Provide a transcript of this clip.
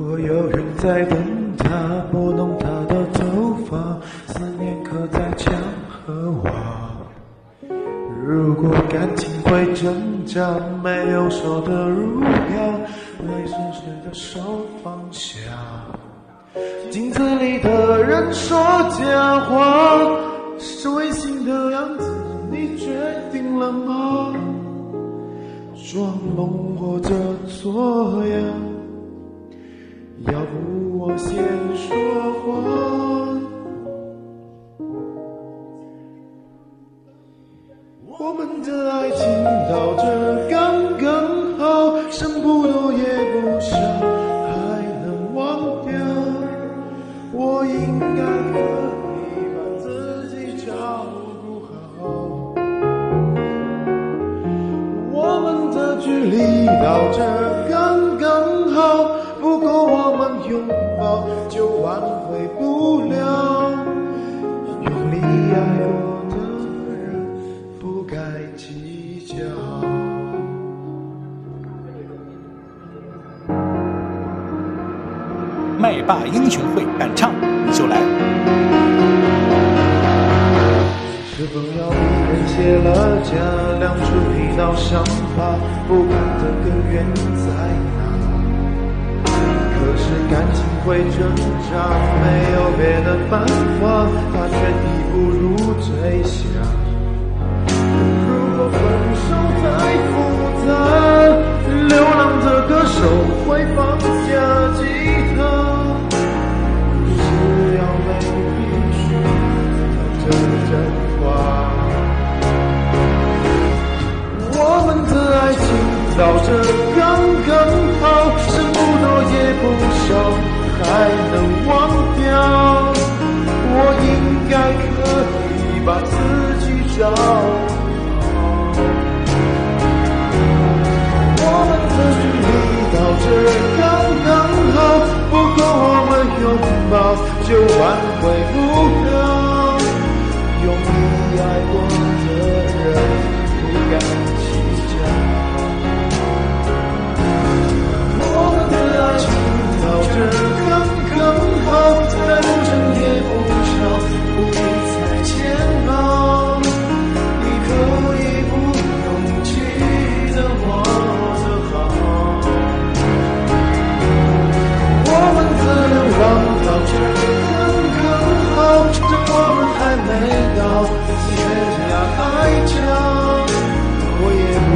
如果有人在等他，拨弄他的头发，思念刻在墙和瓦。如果感情会挣扎，没有说的如飘，泪水随着手放下。镜子里的人说假话，是违心的样子，你决定了吗？装聋或者作哑，我先说谎。我们的爱情到这刚刚好，剩不多也不少，还能忘掉。我应该可以把自己照顾好。我们的距离到这刚刚好，拥抱就挽回不了。用力爱过的人不该计较。麦霸英雄会敢唱你就来。是否要一人卸了甲，亮出一道伤疤？不管的根源在哪，可是感情会挣扎，没有别的办法，它却抵不入最下。如果分手太复杂，流浪的歌手会放下吉他。只要没必须他真真把自己照顾好。我们的距离到这刚刚好，不够我们拥抱就挽回不了。用力爱过